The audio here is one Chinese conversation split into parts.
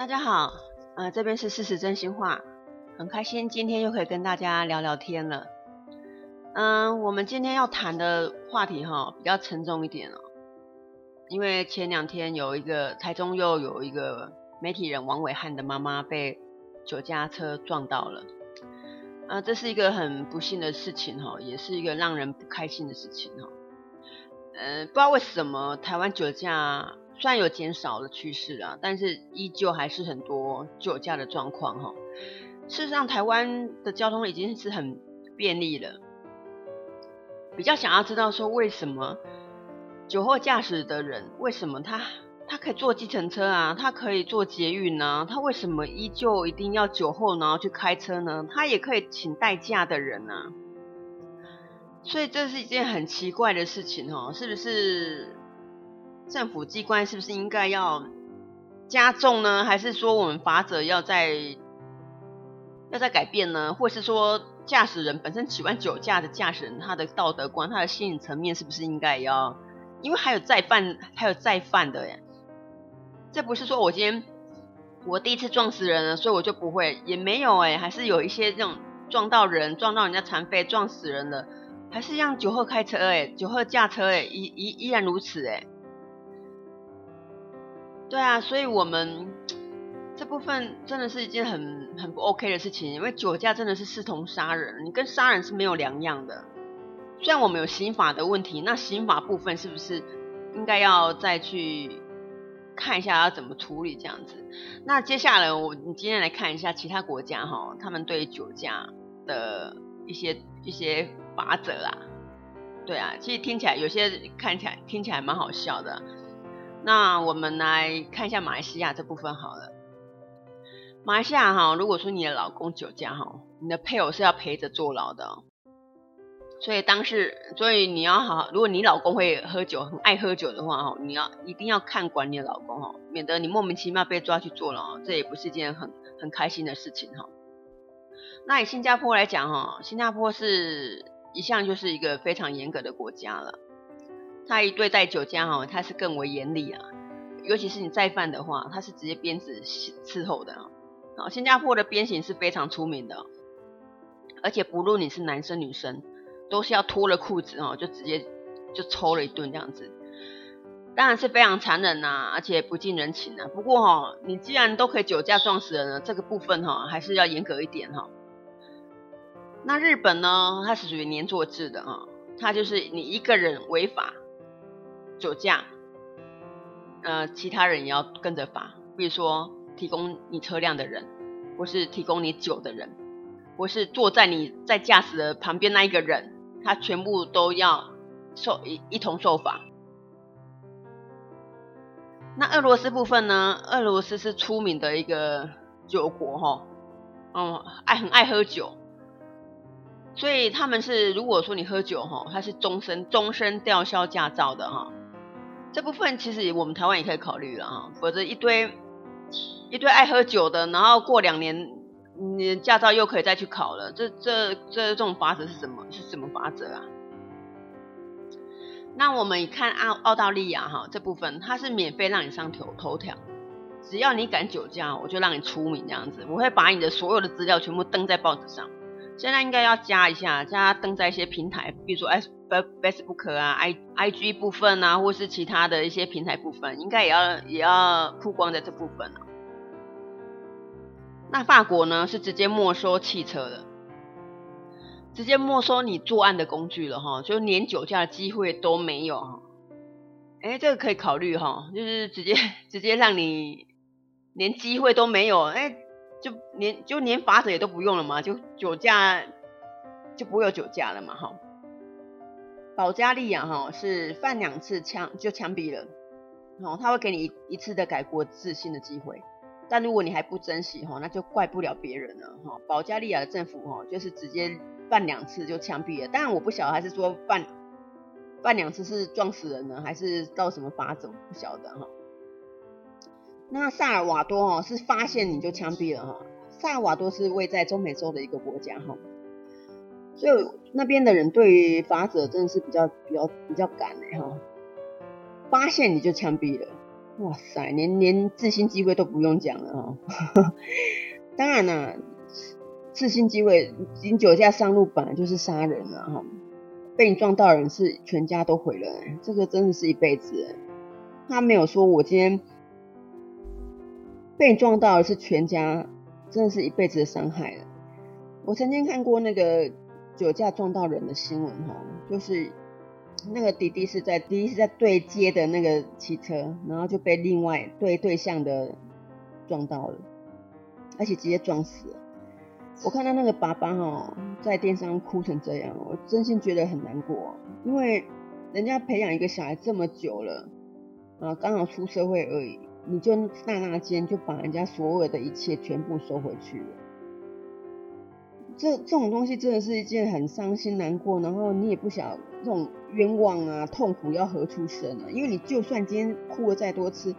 大家好，呃，这边是事实真心话，很开心今天又可以跟大家聊聊天了。嗯、我们今天要谈的话题哈比较沉重一点哦，因为前两天有一个台中又有一个媒体人王伟汉的妈妈被酒驾车撞到了，啊、呃，这是一个很不幸的事情哈，也是一个让人不开心的事情哈。嗯、不知道为什么台湾酒驾。虽然有减少的趋势啊，但是依旧还是很多酒驾的状况哈。事实上，台湾的交通已经是很便利了。比较想要知道说，为什么酒后驾驶的人，为什么他他可以坐计程车啊，他可以坐捷运呢？他为什么依旧一定要酒后然后去开车呢？他也可以请代驾的人呢？所以这是一件很奇怪的事情哦，是不是？政府机关是不是应该要加重呢？还是说我们法则要在要再改变呢？或是说驾驶人本身喜欢酒驾的驾驶人，他的道德观、他的心理层面是不是应该要？因为还有再犯，还有再犯的耶。这不是说我今天我第一次撞死人了，所以我就不会，也没有哎，还是有一些这种撞到人、撞到人家残废、撞死人的，还是让酒后开车哎，酒后驾车哎，依依依然如此哎。对啊，所以我们这部分真的是一件很很不 OK 的事情，因为酒驾真的是视同杀人，你跟杀人是没有两样的。虽然我们有刑法的问题，那刑法部分是不是应该要再去看一下要怎么处理这样子？那接下来我你今天来看一下其他国家哈，他们对酒驾的一些一些法则啊。对啊，其实听起来有些看起来听起来蛮好笑的。那我们来看一下马来西亚这部分好了。马来西亚哈，如果说你的老公酒驾哈，你的配偶是要陪着坐牢的哦。所以当时，所以你要好，如果你老公会喝酒，很爱喝酒的话哈，你要一定要看管你的老公哈，免得你莫名其妙被抓去坐牢，这也不是件很很开心的事情哈。那以新加坡来讲哈，新加坡是一向就是一个非常严格的国家了。他一对待酒驾哈，他是更为严厉啊，尤其是你再犯的话，他是直接鞭子伺候的啊。新加坡的鞭刑是非常出名的，而且不论你是男生女生，都是要脱了裤子哦，就直接就抽了一顿这样子，当然是非常残忍呐，而且不近人情呐。不过哈，你既然都可以酒驾撞死人了，这个部分哈还是要严格一点哈。那日本呢，它是属于黏坐制的啊，它就是你一个人违法。酒驾，呃，其他人也要跟着罚。比如说，提供你车辆的人，或是提供你酒的人，或是坐在你在驾驶的旁边那一个人，他全部都要受一一同受罚。那俄罗斯部分呢？俄罗斯是出名的一个酒国，哈，嗯，爱很爱喝酒，所以他们是如果说你喝酒，哈，他是终身终身吊销驾照的，哈。这部分其实我们台湾也可以考虑了哈，否则一堆一堆爱喝酒的，然后过两年你驾照又可以再去考了，这这这这种法则是什么？是什么法则啊？那我们看澳澳大利亚哈，这部分它是免费让你上头头条，只要你敢酒驾，我就让你出名这样子，我会把你的所有的资料全部登在报纸上。现在应该要加一下，加登在一些平台，比如说 S Facebook 啊、I IG 部分啊，或是其他的一些平台部分，应该也要也要曝光在这部分啊。那法国呢，是直接没收汽车的，直接没收你作案的工具了哈，就连酒驾的机会都没有哈。哎，这个可以考虑哈，就是直接直接让你连机会都没有，哎。就连就连法则也都不用了嘛，就酒驾就不会有酒驾了嘛，哈。保加利亚哈是犯两次枪就枪毙了，哦，他会给你一一次的改过自新的机会，但如果你还不珍惜哈，那就怪不了别人了哈。保加利亚的政府哈就是直接犯两次就枪毙了，当然我不晓得还是说犯犯两次是撞死人呢，还是到什么法则不晓得哈。那萨尔瓦多哈是发现你就枪毙了哈。萨尔瓦多是位在中美洲的一个国家哈，所以那边的人对于法则真的是比较比较比较赶的哈。发现你就枪毙了，哇塞，连连致心机会都不用讲了哦。当然了，致心机会，饮酒驾上路本来就是杀人了哈。被你撞到的人是全家都毁了，这个真的是一辈子。他没有说我今天被你撞到的是全家，真的是一辈子的伤害了。我曾经看过那个酒驾撞到人的新闻哈，就是那个弟弟是在滴滴是在对接的那个汽车，然后就被另外对对象的撞到了，而且直接撞死。我看到那个爸爸哈在电视上哭成这样，我真心觉得很难过，因为人家培养一个小孩这么久了。啊，刚好出社会而已，你就刹那间就把人家所有的一切全部收回去了。这这种东西真的是一件很伤心难过，然后你也不晓得这种冤枉啊、痛苦要何处生啊？因为你就算今天哭了再多次，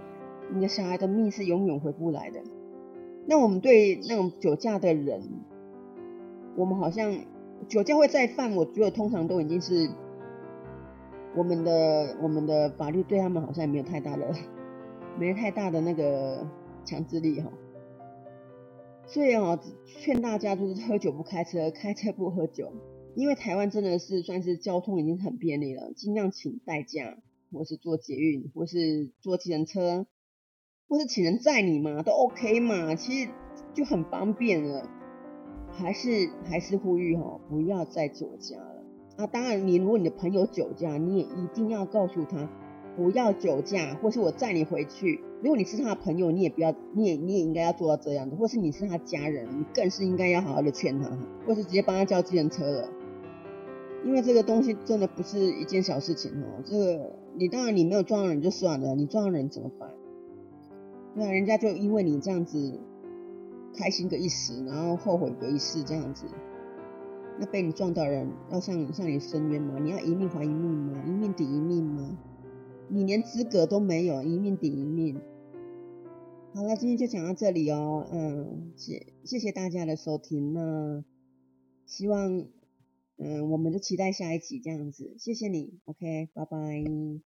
你的小孩的命是永远回不来的。那我们对那种酒驾的人，我们好像酒驾会再犯，我觉得通常都已经是。我们的我们的法律对他们好像也没有太大的，没太大的那个强制力哈，所以哦，劝大家就是喝酒不开车，开车不喝酒，因为台湾真的是算是交通已经很便利了，尽量请代驾，或是坐捷运，或是坐计程车，或是请人载你嘛，都 OK 嘛，其实就很方便了，还是还是呼吁哈，不要再酒驾了。啊，当然，你如果你的朋友酒驾，你也一定要告诉他不要酒驾，或是我载你回去。如果你是他的朋友，你也不要，你也你也应该要做到这样的，或是你是他家人，你更是应该要好好的劝他，或是直接帮他叫计程车了。因为这个东西真的不是一件小事情哦。这个你当然你没有撞到人就算了，你撞到人怎么办？那人家就因为你这样子开心个一时，然后后悔个一世这样子。那被你撞到人要向向你申冤吗？你要一命还一命吗？一命抵一命吗？你连资格都没有，一命抵一命。好了，今天就讲到这里哦。嗯，谢谢谢大家的收听。那希望嗯，我们就期待下一集这样子。谢谢你，OK，拜拜。